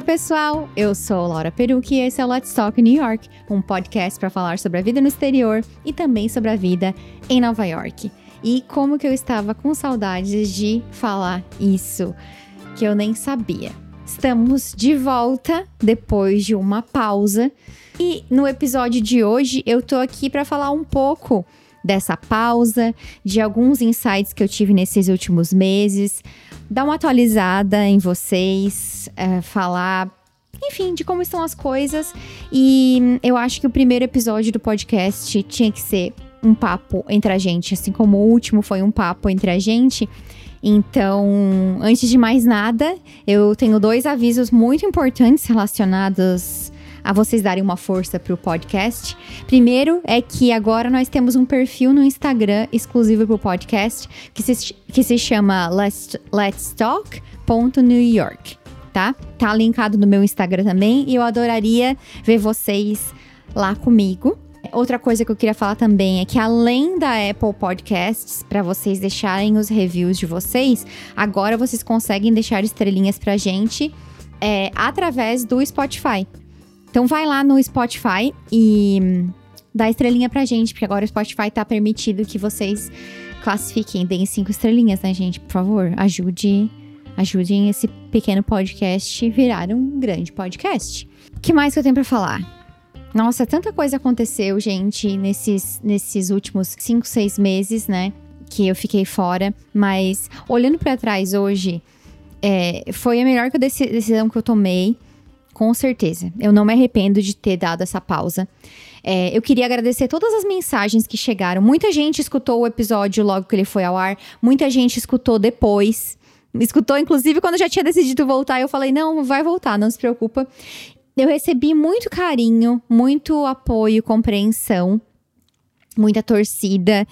Olá, pessoal! Eu sou Laura Perucci e esse é o Let's Talk New York, um podcast para falar sobre a vida no exterior e também sobre a vida em Nova York. E como que eu estava com saudades de falar isso, que eu nem sabia. Estamos de volta depois de uma pausa e no episódio de hoje eu tô aqui para falar um pouco dessa pausa, de alguns insights que eu tive nesses últimos meses, dar uma atualizada em vocês, é, falar, enfim, de como estão as coisas. E eu acho que o primeiro episódio do podcast tinha que ser um papo entre a gente, assim como o último foi um papo entre a gente. Então, antes de mais nada, eu tenho dois avisos muito importantes relacionados a vocês darem uma força para o podcast. Primeiro é que agora nós temos um perfil no Instagram exclusivo para o podcast que se, que se chama Let's, Let's Talk.newyork, tá? Tá linkado no meu Instagram também e eu adoraria ver vocês lá comigo. Outra coisa que eu queria falar também é que além da Apple Podcasts, para vocês deixarem os reviews de vocês, agora vocês conseguem deixar estrelinhas pra gente é, através do Spotify. Então vai lá no Spotify e dá estrelinha pra gente, porque agora o Spotify tá permitido que vocês classifiquem, deem cinco estrelinhas, né, gente? Por favor, ajude, ajudem esse pequeno podcast virar um grande podcast. O que mais que eu tenho para falar? Nossa, tanta coisa aconteceu, gente, nesses, nesses últimos cinco, seis meses, né? Que eu fiquei fora. Mas olhando para trás hoje, é, foi a melhor decisão que eu tomei com certeza. Eu não me arrependo de ter dado essa pausa. É, eu queria agradecer todas as mensagens que chegaram. Muita gente escutou o episódio logo que ele foi ao ar, muita gente escutou depois. Escutou, inclusive, quando eu já tinha decidido voltar, eu falei: não, vai voltar, não se preocupa. Eu recebi muito carinho, muito apoio, compreensão, muita torcida.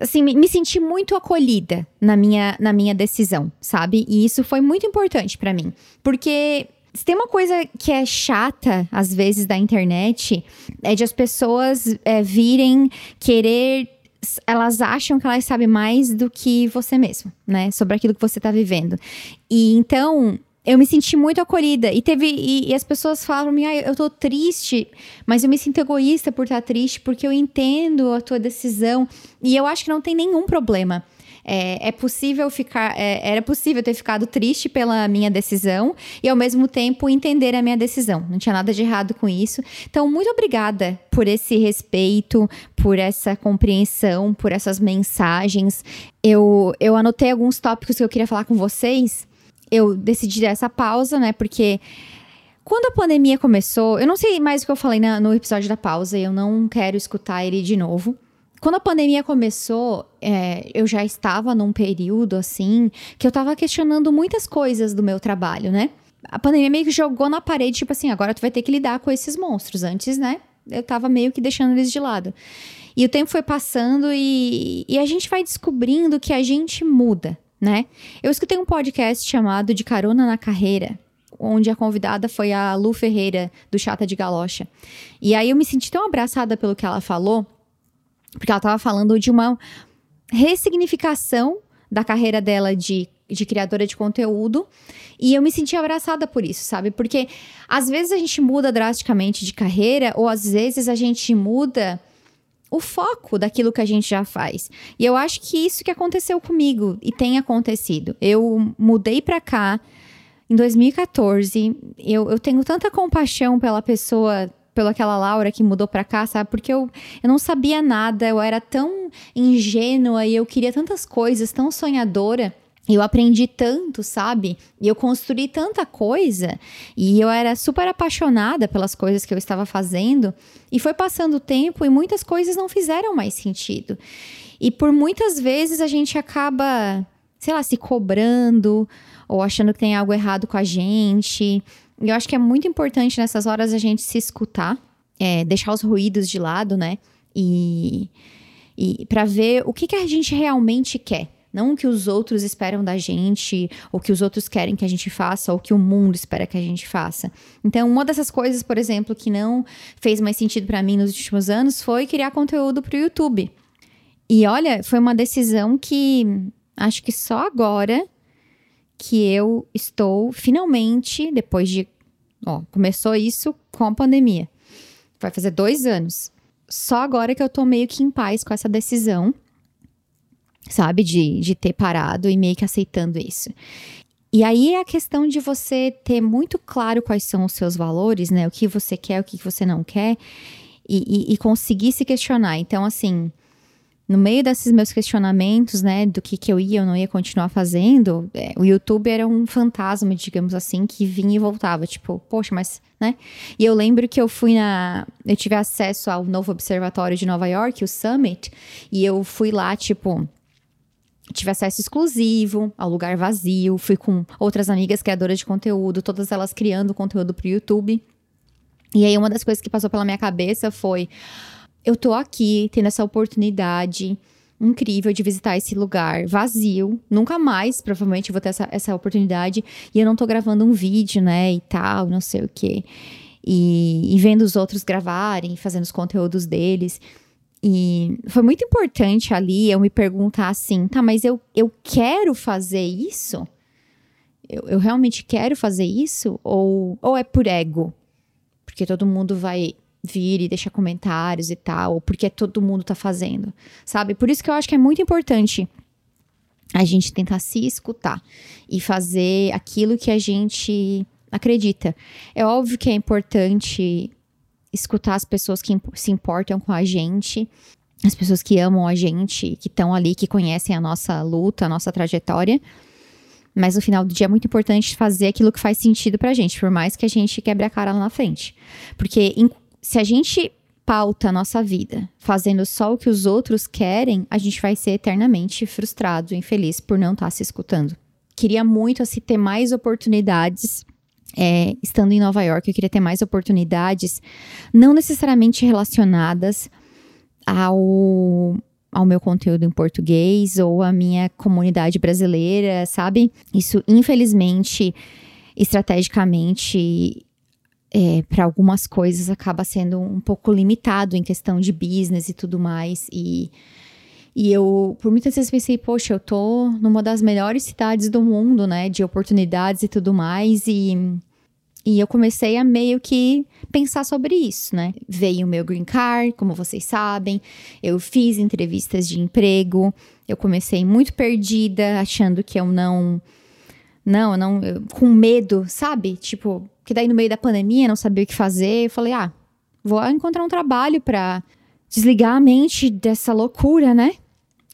Assim, me, senti muito acolhida na minha, na minha decisão, sabe? E isso foi muito importante para mim. Porque se tem uma coisa que é chata, às vezes, da internet, é de as pessoas é, virem querer. Elas acham que elas sabem mais do que você mesmo, né? Sobre aquilo que você tá vivendo. E então, eu me senti muito acolhida. E teve. E, e as pessoas mim, ah, eu tô triste, mas eu me sinto egoísta por estar triste, porque eu entendo a tua decisão. E eu acho que não tem nenhum problema. É, é possível ficar. É, era possível ter ficado triste pela minha decisão e ao mesmo tempo entender a minha decisão. Não tinha nada de errado com isso. Então, muito obrigada por esse respeito, por essa compreensão, por essas mensagens. Eu, eu anotei alguns tópicos que eu queria falar com vocês. Eu decidi essa pausa, né? Porque. Quando a pandemia começou, eu não sei mais o que eu falei na, no episódio da pausa, eu não quero escutar ele de novo. Quando a pandemia começou, é, eu já estava num período assim que eu estava questionando muitas coisas do meu trabalho, né? A pandemia meio que jogou na parede, tipo assim, agora tu vai ter que lidar com esses monstros. Antes, né? Eu tava meio que deixando eles de lado. E o tempo foi passando e, e a gente vai descobrindo que a gente muda, né? Eu escutei um podcast chamado De Carona na Carreira, onde a convidada foi a Lu Ferreira, do Chata de Galocha. E aí eu me senti tão abraçada pelo que ela falou, porque ela estava falando de uma ressignificação da carreira dela de, de criadora de conteúdo. E eu me senti abraçada por isso, sabe? Porque às vezes a gente muda drasticamente de carreira, ou às vezes a gente muda o foco daquilo que a gente já faz. E eu acho que isso que aconteceu comigo e tem acontecido. Eu mudei para cá em 2014. Eu, eu tenho tanta compaixão pela pessoa pela aquela Laura que mudou pra cá, sabe? Porque eu, eu não sabia nada, eu era tão ingênua e eu queria tantas coisas, tão sonhadora. Eu aprendi tanto, sabe? E eu construí tanta coisa. E eu era super apaixonada pelas coisas que eu estava fazendo. E foi passando o tempo e muitas coisas não fizeram mais sentido. E por muitas vezes a gente acaba, sei lá, se cobrando ou achando que tem algo errado com a gente. E eu acho que é muito importante nessas horas a gente se escutar, é, deixar os ruídos de lado, né? E, e para ver o que, que a gente realmente quer. Não o que os outros esperam da gente, ou que os outros querem que a gente faça, ou que o mundo espera que a gente faça. Então, uma dessas coisas, por exemplo, que não fez mais sentido para mim nos últimos anos foi criar conteúdo para o YouTube. E olha, foi uma decisão que acho que só agora que eu estou finalmente, depois de Ó, começou isso com a pandemia. Vai fazer dois anos. Só agora que eu tô meio que em paz com essa decisão, sabe? De, de ter parado e meio que aceitando isso. E aí é a questão de você ter muito claro quais são os seus valores, né? O que você quer, o que você não quer, e, e, e conseguir se questionar. Então, assim, no meio desses meus questionamentos, né, do que, que eu ia ou não ia continuar fazendo, é, o YouTube era um fantasma, digamos assim, que vinha e voltava. Tipo, poxa, mas, né? E eu lembro que eu fui na. Eu tive acesso ao novo observatório de Nova York, o Summit, e eu fui lá, tipo. Tive acesso exclusivo ao lugar vazio, fui com outras amigas criadoras de conteúdo, todas elas criando conteúdo pro YouTube. E aí, uma das coisas que passou pela minha cabeça foi eu tô aqui tendo essa oportunidade incrível de visitar esse lugar vazio. Nunca mais, provavelmente, vou ter essa, essa oportunidade. E eu não tô gravando um vídeo, né? E tal, não sei o quê. E, e vendo os outros gravarem, fazendo os conteúdos deles. E foi muito importante ali eu me perguntar assim, tá, mas eu, eu quero fazer isso? Eu, eu realmente quero fazer isso? Ou, ou é por ego? Porque todo mundo vai vir e deixar comentários e tal, ou porque todo mundo tá fazendo, sabe? Por isso que eu acho que é muito importante a gente tentar se escutar e fazer aquilo que a gente acredita. É óbvio que é importante escutar as pessoas que se importam com a gente, as pessoas que amam a gente, que estão ali, que conhecem a nossa luta, a nossa trajetória. Mas no final do dia é muito importante fazer aquilo que faz sentido pra gente, por mais que a gente quebre a cara lá na frente. Porque se a gente pauta a nossa vida fazendo só o que os outros querem, a gente vai ser eternamente frustrado, infeliz por não estar tá se escutando. Queria muito assim ter mais oportunidades é, estando em Nova York, eu queria ter mais oportunidades, não necessariamente relacionadas ao, ao meu conteúdo em português ou à minha comunidade brasileira, sabe? Isso, infelizmente, estrategicamente, é, para algumas coisas acaba sendo um pouco limitado em questão de business e tudo mais. E, e eu, por muitas vezes, pensei, poxa, eu tô numa das melhores cidades do mundo, né? De oportunidades e tudo mais. E, e eu comecei a meio que pensar sobre isso, né? Veio o meu green card, como vocês sabem. Eu fiz entrevistas de emprego. Eu comecei muito perdida, achando que eu não. Não, eu não. Eu, com medo, sabe? Tipo, que daí no meio da pandemia não sabia o que fazer. Eu falei, ah, vou encontrar um trabalho para desligar a mente dessa loucura, né?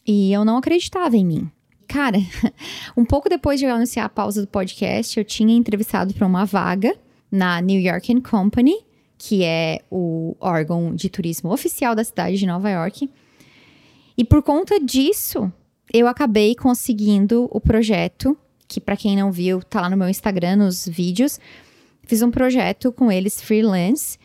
E eu não acreditava em mim. Cara, um pouco depois de eu anunciar a pausa do podcast, eu tinha entrevistado para uma vaga na New York Company, que é o órgão de turismo oficial da cidade de Nova York. E por conta disso, eu acabei conseguindo o projeto, que para quem não viu, tá lá no meu Instagram nos vídeos, Fiz um projeto com eles freelance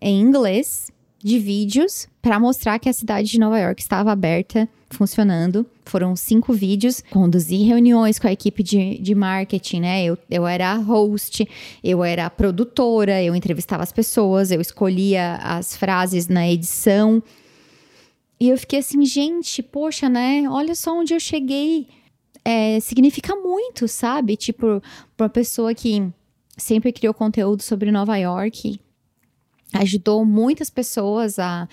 em inglês de vídeos para mostrar que a cidade de Nova York estava aberta, funcionando. Foram cinco vídeos. Conduzi reuniões com a equipe de, de marketing, né? Eu, eu era host, eu era produtora, eu entrevistava as pessoas, eu escolhia as frases na edição. E eu fiquei assim, gente, poxa, né? Olha só onde eu cheguei. É, significa muito, sabe? Tipo, para uma pessoa que sempre criou conteúdo sobre Nova York, ajudou muitas pessoas a,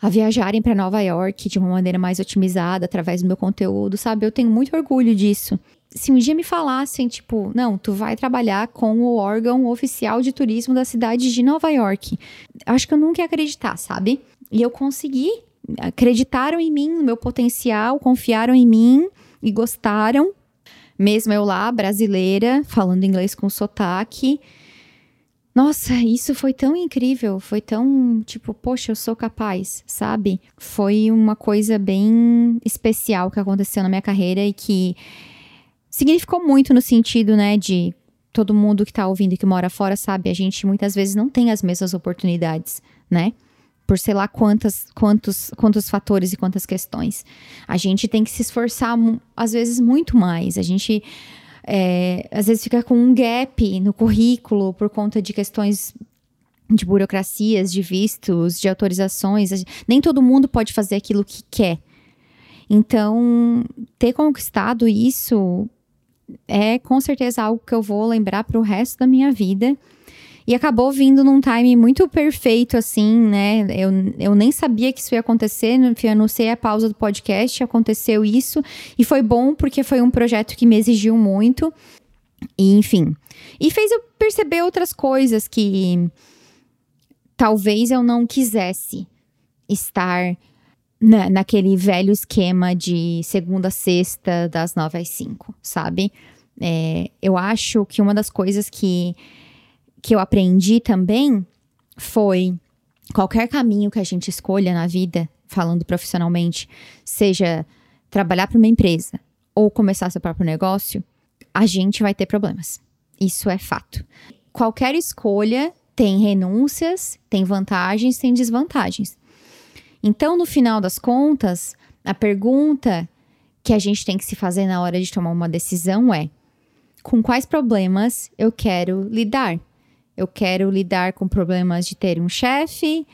a viajarem para Nova York de uma maneira mais otimizada através do meu conteúdo, sabe? Eu tenho muito orgulho disso. Se um dia me falassem, tipo, não, tu vai trabalhar com o órgão oficial de turismo da cidade de Nova York, acho que eu nunca ia acreditar, sabe? E eu consegui. Acreditaram em mim, no meu potencial, confiaram em mim e gostaram. Mesmo eu lá, brasileira, falando inglês com sotaque. Nossa, isso foi tão incrível, foi tão tipo, poxa, eu sou capaz, sabe? Foi uma coisa bem especial que aconteceu na minha carreira e que significou muito no sentido, né, de todo mundo que tá ouvindo e que mora fora sabe, a gente muitas vezes não tem as mesmas oportunidades, né? Por sei lá quantas, quantos, quantos fatores e quantas questões. A gente tem que se esforçar, às vezes, muito mais. A gente, é, às vezes, fica com um gap no currículo por conta de questões de burocracias, de vistos, de autorizações. Nem todo mundo pode fazer aquilo que quer. Então, ter conquistado isso é com certeza algo que eu vou lembrar para o resto da minha vida E acabou vindo num time muito perfeito, assim, né? Eu, eu nem sabia que isso ia acontecer. Eu anunciei a pausa do podcast, aconteceu isso. E foi bom porque foi um projeto que me exigiu muito. E, enfim. E fez eu perceber outras coisas que talvez eu não quisesse estar na, naquele velho esquema de segunda sexta, das nove às cinco, sabe? É, eu acho que uma das coisas que, que eu aprendi também foi qualquer caminho que a gente escolha na vida, falando profissionalmente, seja trabalhar para uma empresa ou começar seu próprio negócio, a gente vai ter problemas. Isso é fato. Qualquer escolha tem renúncias, tem vantagens, tem desvantagens. Então, no final das contas, a pergunta que a gente tem que se fazer na hora de tomar uma decisão é: com quais problemas eu quero lidar? Eu quero lidar com problemas de ter um chefe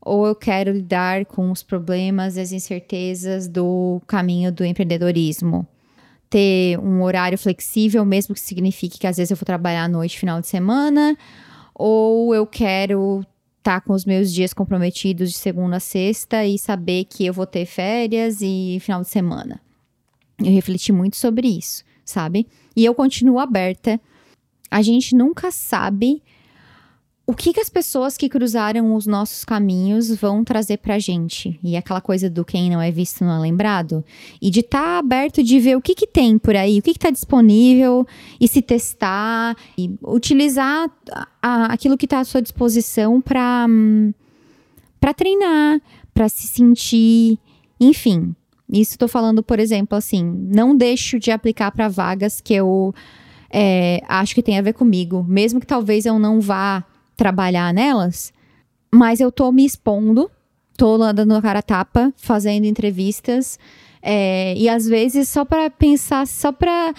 ou eu quero lidar com os problemas e as incertezas do caminho do empreendedorismo? Ter um horário flexível, mesmo que signifique que às vezes eu vou trabalhar à noite, final de semana, ou eu quero estar tá com os meus dias comprometidos de segunda a sexta e saber que eu vou ter férias e final de semana. Eu refleti muito sobre isso, sabe? E eu continuo aberta. A gente nunca sabe o que, que as pessoas que cruzaram os nossos caminhos vão trazer pra gente. E aquela coisa do quem não é visto não é lembrado. E de estar tá aberto de ver o que, que tem por aí, o que, que tá disponível, e se testar, e utilizar a, aquilo que tá à sua disposição para para treinar, para se sentir, enfim. Isso estou falando, por exemplo, assim, não deixo de aplicar para vagas que eu é, acho que tem a ver comigo, mesmo que talvez eu não vá trabalhar nelas, mas eu tô me expondo, tô lá dando a cara tapa, fazendo entrevistas, é, e às vezes só para pensar, só para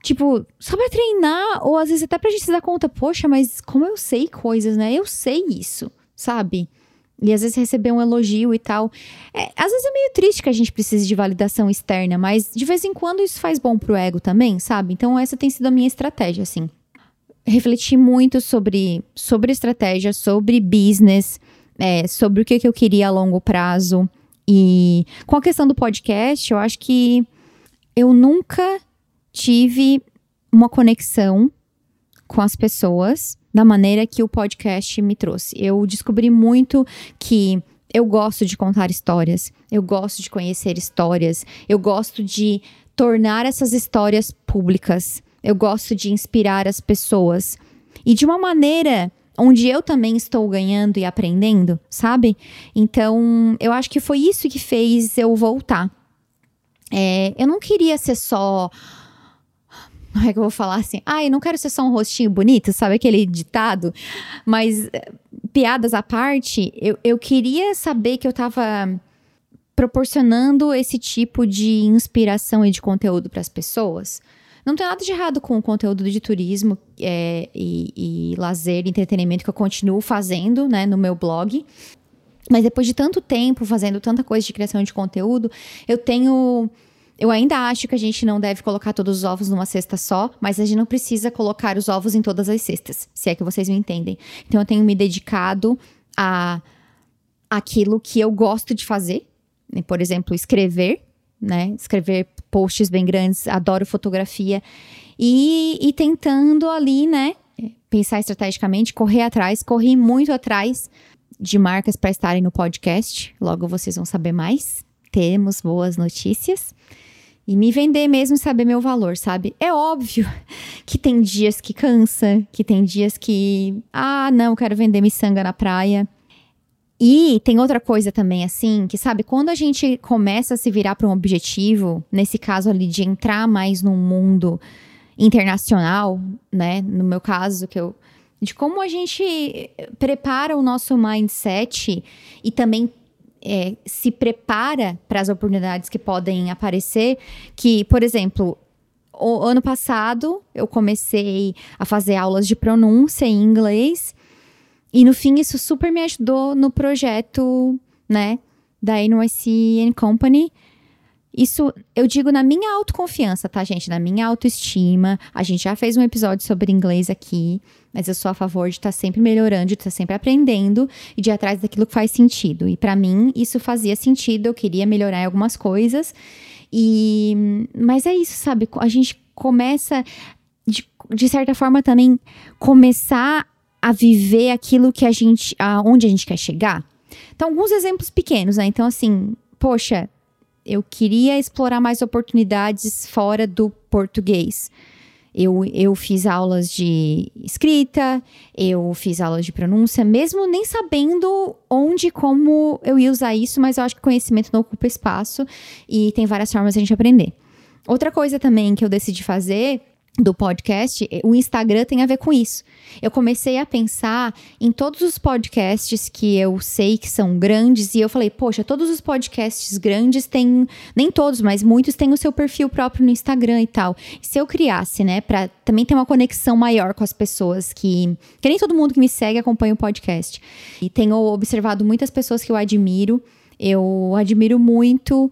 tipo, só pra treinar, ou às vezes até pra gente se dar conta, poxa, mas como eu sei coisas, né? Eu sei isso, sabe? E às vezes receber um elogio e tal. É, às vezes é meio triste que a gente precise de validação externa, mas de vez em quando isso faz bom pro ego também, sabe? Então essa tem sido a minha estratégia, assim refleti muito sobre, sobre estratégia, sobre business, é, sobre o que, que eu queria a longo prazo. E com a questão do podcast, eu acho que eu nunca tive uma conexão com as pessoas da maneira que o podcast me trouxe. Eu descobri muito que eu gosto de contar histórias, eu gosto de conhecer histórias, eu gosto de tornar essas histórias públicas. Eu gosto de inspirar as pessoas. E de uma maneira onde eu também estou ganhando e aprendendo, sabe? Então, eu acho que foi isso que fez eu voltar. É, eu não queria ser só. Como é que eu vou falar assim? Ah, eu não quero ser só um rostinho bonito, sabe aquele ditado? Mas, piadas à parte, eu, eu queria saber que eu tava proporcionando esse tipo de inspiração e de conteúdo para as pessoas. Não tem nada de errado com o conteúdo de turismo é, e, e lazer, entretenimento que eu continuo fazendo, né, no meu blog. Mas depois de tanto tempo fazendo tanta coisa de criação de conteúdo, eu tenho. Eu ainda acho que a gente não deve colocar todos os ovos numa cesta só, mas a gente não precisa colocar os ovos em todas as cestas, se é que vocês me entendem. Então eu tenho me dedicado a aquilo que eu gosto de fazer, né? por exemplo, escrever, né? Escrever posts bem grandes, adoro fotografia. E, e tentando ali, né? Pensar estrategicamente, correr atrás, corri muito atrás de marcas para estarem no podcast. Logo vocês vão saber mais. Temos boas notícias. E me vender mesmo e saber meu valor, sabe? É óbvio que tem dias que cansa, que tem dias que, ah, não, quero vender miçanga na praia. E tem outra coisa também, assim, que sabe, quando a gente começa a se virar para um objetivo, nesse caso ali de entrar mais num mundo internacional, né? No meu caso, que eu. De como a gente prepara o nosso mindset e também é, se prepara para as oportunidades que podem aparecer. Que, por exemplo, o ano passado eu comecei a fazer aulas de pronúncia em inglês. E no fim, isso super me ajudou no projeto, né, da NYC Company. Isso eu digo na minha autoconfiança, tá, gente? Na minha autoestima. A gente já fez um episódio sobre inglês aqui, mas eu sou a favor de estar tá sempre melhorando, de estar tá sempre aprendendo e de ir atrás daquilo que faz sentido. E para mim, isso fazia sentido, eu queria melhorar em algumas coisas. E mas é isso, sabe? A gente começa de, de certa forma também começar a viver aquilo que a gente aonde a gente quer chegar. Então, alguns exemplos pequenos, né? Então, assim, poxa, eu queria explorar mais oportunidades fora do português. Eu, eu fiz aulas de escrita, eu fiz aulas de pronúncia, mesmo nem sabendo onde e como eu ia usar isso, mas eu acho que conhecimento não ocupa espaço e tem várias formas de a gente aprender. Outra coisa também que eu decidi fazer do podcast, o Instagram tem a ver com isso. Eu comecei a pensar em todos os podcasts que eu sei que são grandes e eu falei, poxa, todos os podcasts grandes têm, nem todos, mas muitos têm o seu perfil próprio no Instagram e tal. Se eu criasse, né, para também ter uma conexão maior com as pessoas que, que nem todo mundo que me segue acompanha o podcast. E tenho observado muitas pessoas que eu admiro. Eu admiro muito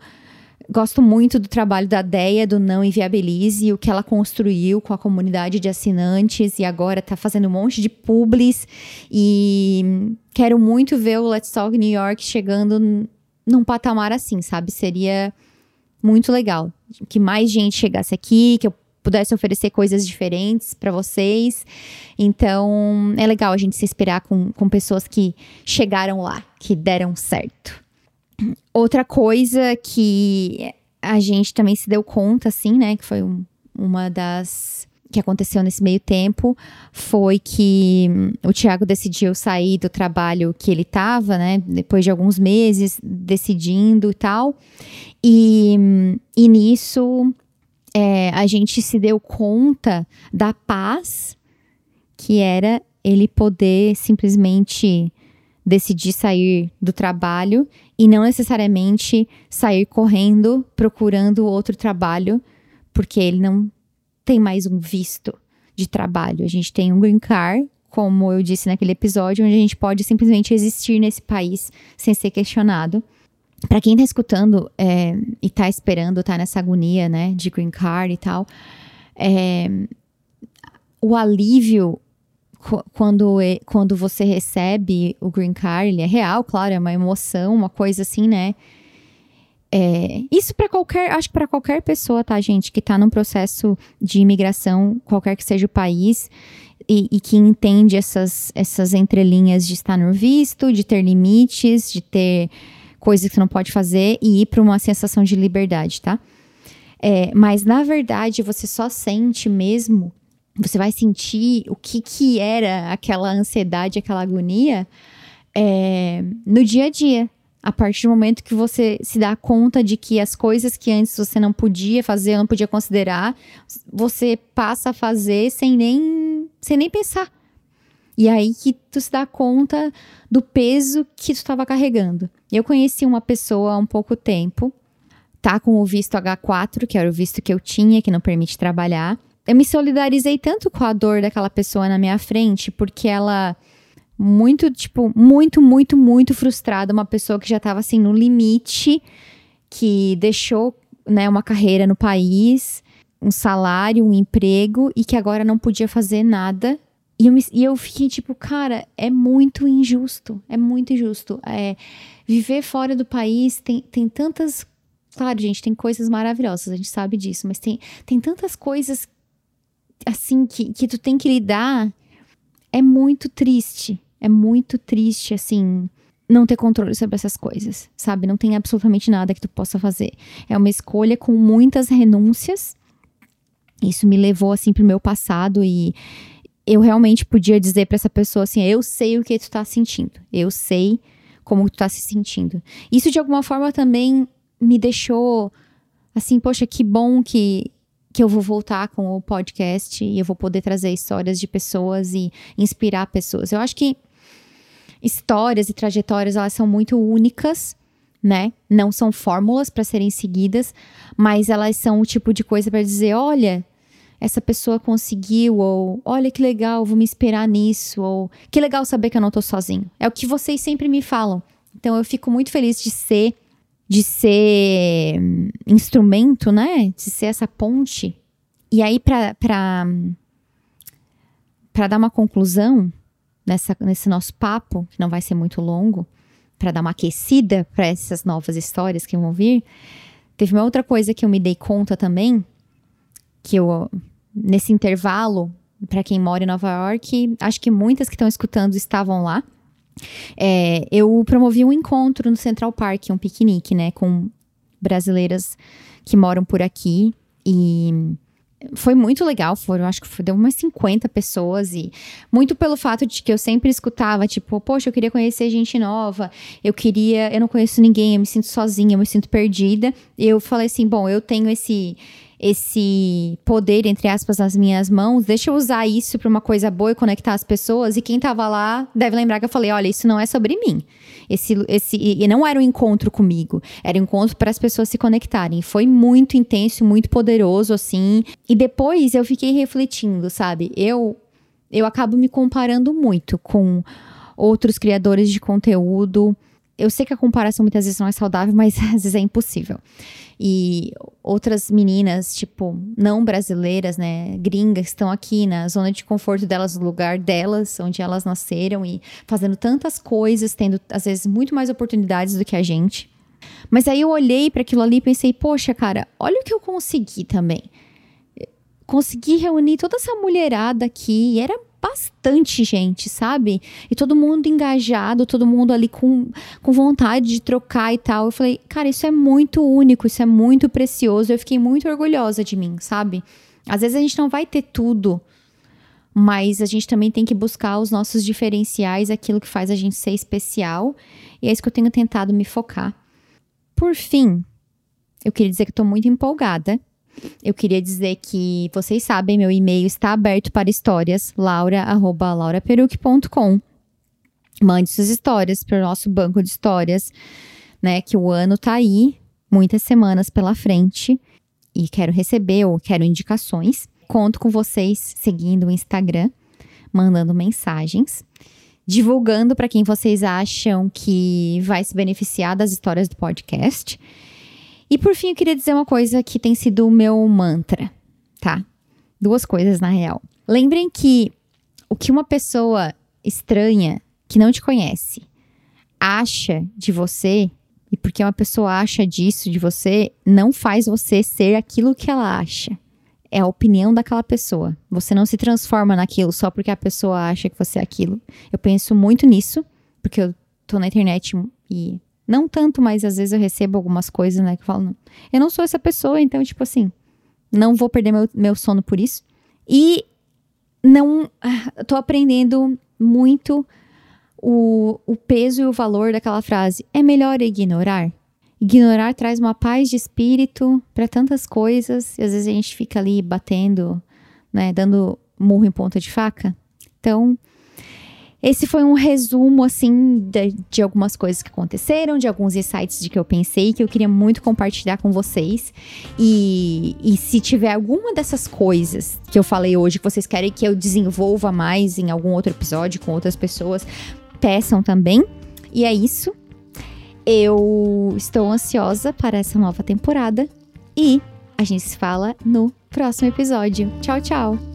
Gosto muito do trabalho da Deia, do Não Inviabilize, o que ela construiu com a comunidade de assinantes e agora está fazendo um monte de publis. E quero muito ver o Let's Talk New York chegando num patamar assim, sabe? Seria muito legal que mais gente chegasse aqui, que eu pudesse oferecer coisas diferentes para vocês. Então, é legal a gente se inspirar com, com pessoas que chegaram lá, que deram certo. Outra coisa que a gente também se deu conta, assim, né, que foi um, uma das que aconteceu nesse meio tempo foi que hum, o Tiago decidiu sair do trabalho que ele estava, né? Depois de alguns meses decidindo e tal. E, hum, e nisso é, a gente se deu conta da paz que era ele poder simplesmente decidir sair do trabalho e não necessariamente sair correndo procurando outro trabalho, porque ele não tem mais um visto de trabalho. A gente tem um green card, como eu disse naquele episódio, onde a gente pode simplesmente existir nesse país sem ser questionado. Para quem tá escutando é, e tá esperando, tá nessa agonia, né, de green card e tal, é, o alívio quando, quando você recebe o green card, ele é real, claro, é uma emoção, uma coisa assim, né? É, isso para qualquer, acho que para qualquer pessoa, tá, gente, que tá num processo de imigração, qualquer que seja o país, e, e, que entende essas, essas entrelinhas de estar no visto, de ter limites, de ter coisas que você não pode fazer e ir para uma sensação de liberdade, tá? É, mas na verdade você só sente mesmo você vai sentir o que, que era aquela ansiedade, aquela agonia é, no dia a dia. A partir do momento que você se dá conta de que as coisas que antes você não podia fazer, não podia considerar, você passa a fazer sem nem, sem nem pensar. E aí que tu se dá conta do peso que tu estava carregando. Eu conheci uma pessoa há um pouco tempo, tá com o visto H4, que era o visto que eu tinha, que não permite trabalhar eu me solidarizei tanto com a dor daquela pessoa na minha frente, porque ela muito, tipo, muito, muito, muito frustrada, uma pessoa que já estava assim no limite, que deixou, né, uma carreira no país, um salário, um emprego e que agora não podia fazer nada. E eu, me, e eu fiquei tipo, cara, é muito injusto, é muito injusto. É, viver fora do país tem, tem tantas Claro, gente, tem coisas maravilhosas, a gente sabe disso, mas tem, tem tantas coisas assim, que, que tu tem que lidar, é muito triste. É muito triste, assim, não ter controle sobre essas coisas, sabe? Não tem absolutamente nada que tu possa fazer. É uma escolha com muitas renúncias. Isso me levou, assim, pro meu passado e eu realmente podia dizer para essa pessoa assim: eu sei o que tu tá sentindo, eu sei como tu tá se sentindo. Isso de alguma forma também me deixou assim, poxa, que bom que que eu vou voltar com o podcast e eu vou poder trazer histórias de pessoas e inspirar pessoas. Eu acho que histórias e trajetórias elas são muito únicas, né? Não são fórmulas para serem seguidas, mas elas são o tipo de coisa para dizer, olha, essa pessoa conseguiu ou olha que legal, vou me inspirar nisso ou que legal saber que eu não tô sozinho. É o que vocês sempre me falam. Então eu fico muito feliz de ser de ser instrumento, né? De ser essa ponte. E aí, para para dar uma conclusão nessa, nesse nosso papo, que não vai ser muito longo, para dar uma aquecida para essas novas histórias que vão vir, teve uma outra coisa que eu me dei conta também, que eu, nesse intervalo, para quem mora em Nova York, acho que muitas que estão escutando estavam lá. É, eu promovi um encontro no Central Park, um piquenique, né, com brasileiras que moram por aqui e foi muito legal, foram, acho que foi, deu umas 50 pessoas e muito pelo fato de que eu sempre escutava, tipo, poxa, eu queria conhecer gente nova, eu queria, eu não conheço ninguém, eu me sinto sozinha, eu me sinto perdida. E eu falei assim, bom, eu tenho esse esse poder, entre aspas, nas minhas mãos, deixa eu usar isso para uma coisa boa e conectar as pessoas. E quem tava lá deve lembrar que eu falei: olha, isso não é sobre mim. Esse, esse, e não era um encontro comigo, era um encontro para as pessoas se conectarem. Foi muito intenso, muito poderoso, assim. E depois eu fiquei refletindo, sabe? Eu, eu acabo me comparando muito com outros criadores de conteúdo. Eu sei que a comparação muitas vezes não é saudável, mas às vezes é impossível e outras meninas, tipo, não brasileiras, né, gringas, estão aqui na zona de conforto delas, no lugar delas, onde elas nasceram e fazendo tantas coisas, tendo às vezes muito mais oportunidades do que a gente. Mas aí eu olhei para aquilo ali e pensei, poxa, cara, olha o que eu consegui também. Consegui reunir toda essa mulherada aqui, e era bastante gente, sabe? E todo mundo engajado, todo mundo ali com, com vontade de trocar e tal. Eu falei, cara, isso é muito único, isso é muito precioso. Eu fiquei muito orgulhosa de mim, sabe? Às vezes a gente não vai ter tudo, mas a gente também tem que buscar os nossos diferenciais, aquilo que faz a gente ser especial. E é isso que eu tenho tentado me focar. Por fim, eu queria dizer que tô muito empolgada eu queria dizer que vocês sabem, meu e-mail está aberto para histórias, laura@lauraperuc.com. Mande suas histórias para o nosso banco de histórias, né? Que o ano tá aí, muitas semanas pela frente e quero receber ou quero indicações. Conto com vocês seguindo o Instagram, mandando mensagens, divulgando para quem vocês acham que vai se beneficiar das histórias do podcast. E por fim, eu queria dizer uma coisa que tem sido o meu mantra, tá? Duas coisas na real. Lembrem que o que uma pessoa estranha que não te conhece acha de você e porque uma pessoa acha disso de você, não faz você ser aquilo que ela acha. É a opinião daquela pessoa. Você não se transforma naquilo só porque a pessoa acha que você é aquilo. Eu penso muito nisso, porque eu tô na internet e não tanto, mas às vezes eu recebo algumas coisas, né, que falam, eu não sou essa pessoa, então, tipo assim, não vou perder meu, meu sono por isso. E não. Ah, tô aprendendo muito o, o peso e o valor daquela frase. É melhor ignorar? Ignorar traz uma paz de espírito para tantas coisas, e às vezes a gente fica ali batendo, né, dando murro em ponta de faca. Então, esse foi um resumo, assim, de, de, algumas coisas que aconteceram, de alguns insights de que eu pensei, que eu queria muito compartilhar com vocês. E, e se tiver alguma dessas coisas que eu falei hoje, que vocês querem que eu desenvolva mais em algum outro episódio com outras pessoas, peçam também. E é isso. Eu estou ansiosa para essa nova temporada e a gente se fala no próximo episódio. Tchau, tchau!